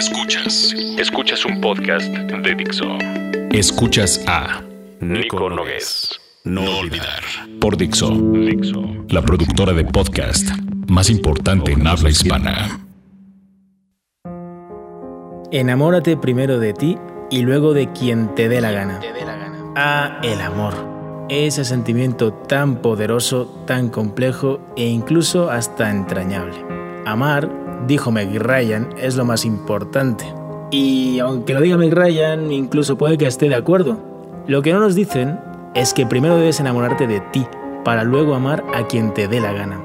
Escuchas. Escuchas un podcast de Dixo. Escuchas a Nico Nogués. No olvidar. Por Dixo. Dixo. La productora de podcast más importante en habla hispana. Enamórate primero de ti y luego de quien te dé la gana. Ah, el amor. Ese sentimiento tan poderoso, tan complejo e incluso hasta entrañable. Amar, dijo Meg Ryan, es lo más importante. Y aunque lo diga Meg Ryan, incluso puede que esté de acuerdo. Lo que no nos dicen es que primero debes enamorarte de ti, para luego amar a quien te dé la gana.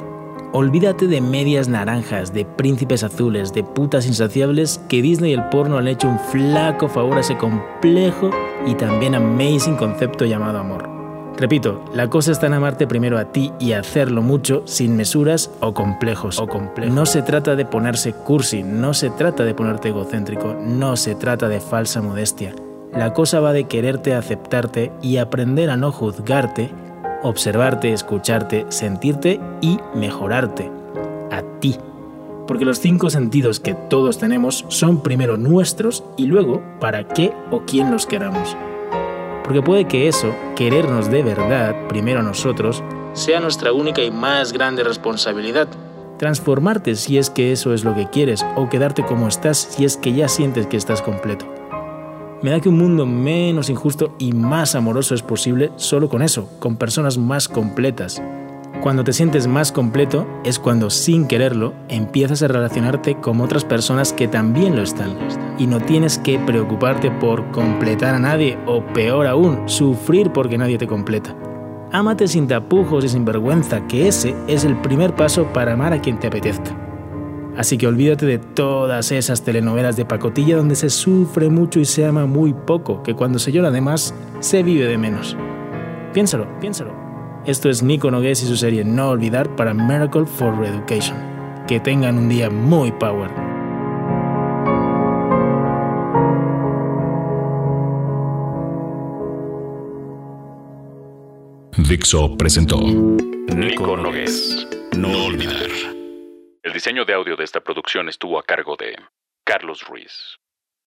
Olvídate de medias naranjas, de príncipes azules, de putas insaciables que Disney y el porno han hecho un flaco favor a ese complejo y también amazing concepto llamado amor. Repito, la cosa está en amarte primero a ti y hacerlo mucho sin mesuras o complejos. O No se trata de ponerse cursi, no se trata de ponerte egocéntrico, no se trata de falsa modestia. La cosa va de quererte aceptarte y aprender a no juzgarte observarte, escucharte, sentirte y mejorarte. A ti. Porque los cinco sentidos que todos tenemos son primero nuestros y luego para qué o quién los queramos. Porque puede que eso, querernos de verdad, primero a nosotros, sea nuestra única y más grande responsabilidad. Transformarte si es que eso es lo que quieres o quedarte como estás si es que ya sientes que estás completo. Me da que un mundo menos injusto y más amoroso es posible solo con eso, con personas más completas. Cuando te sientes más completo es cuando, sin quererlo, empiezas a relacionarte con otras personas que también lo están. Y no tienes que preocuparte por completar a nadie o, peor aún, sufrir porque nadie te completa. Ámate sin tapujos y sin vergüenza, que ese es el primer paso para amar a quien te apetezca. Así que olvídate de todas esas telenovelas de pacotilla donde se sufre mucho y se ama muy poco, que cuando se llora de más, se vive de menos. Piénsalo, piénsalo. Esto es Nico Nogués y su serie No Olvidar para Miracle for Reeducation. Que tengan un día muy power. Dixo presentó Nico Nogués. No olvidar. El diseño de audio de esta producción estuvo a cargo de Carlos Ruiz.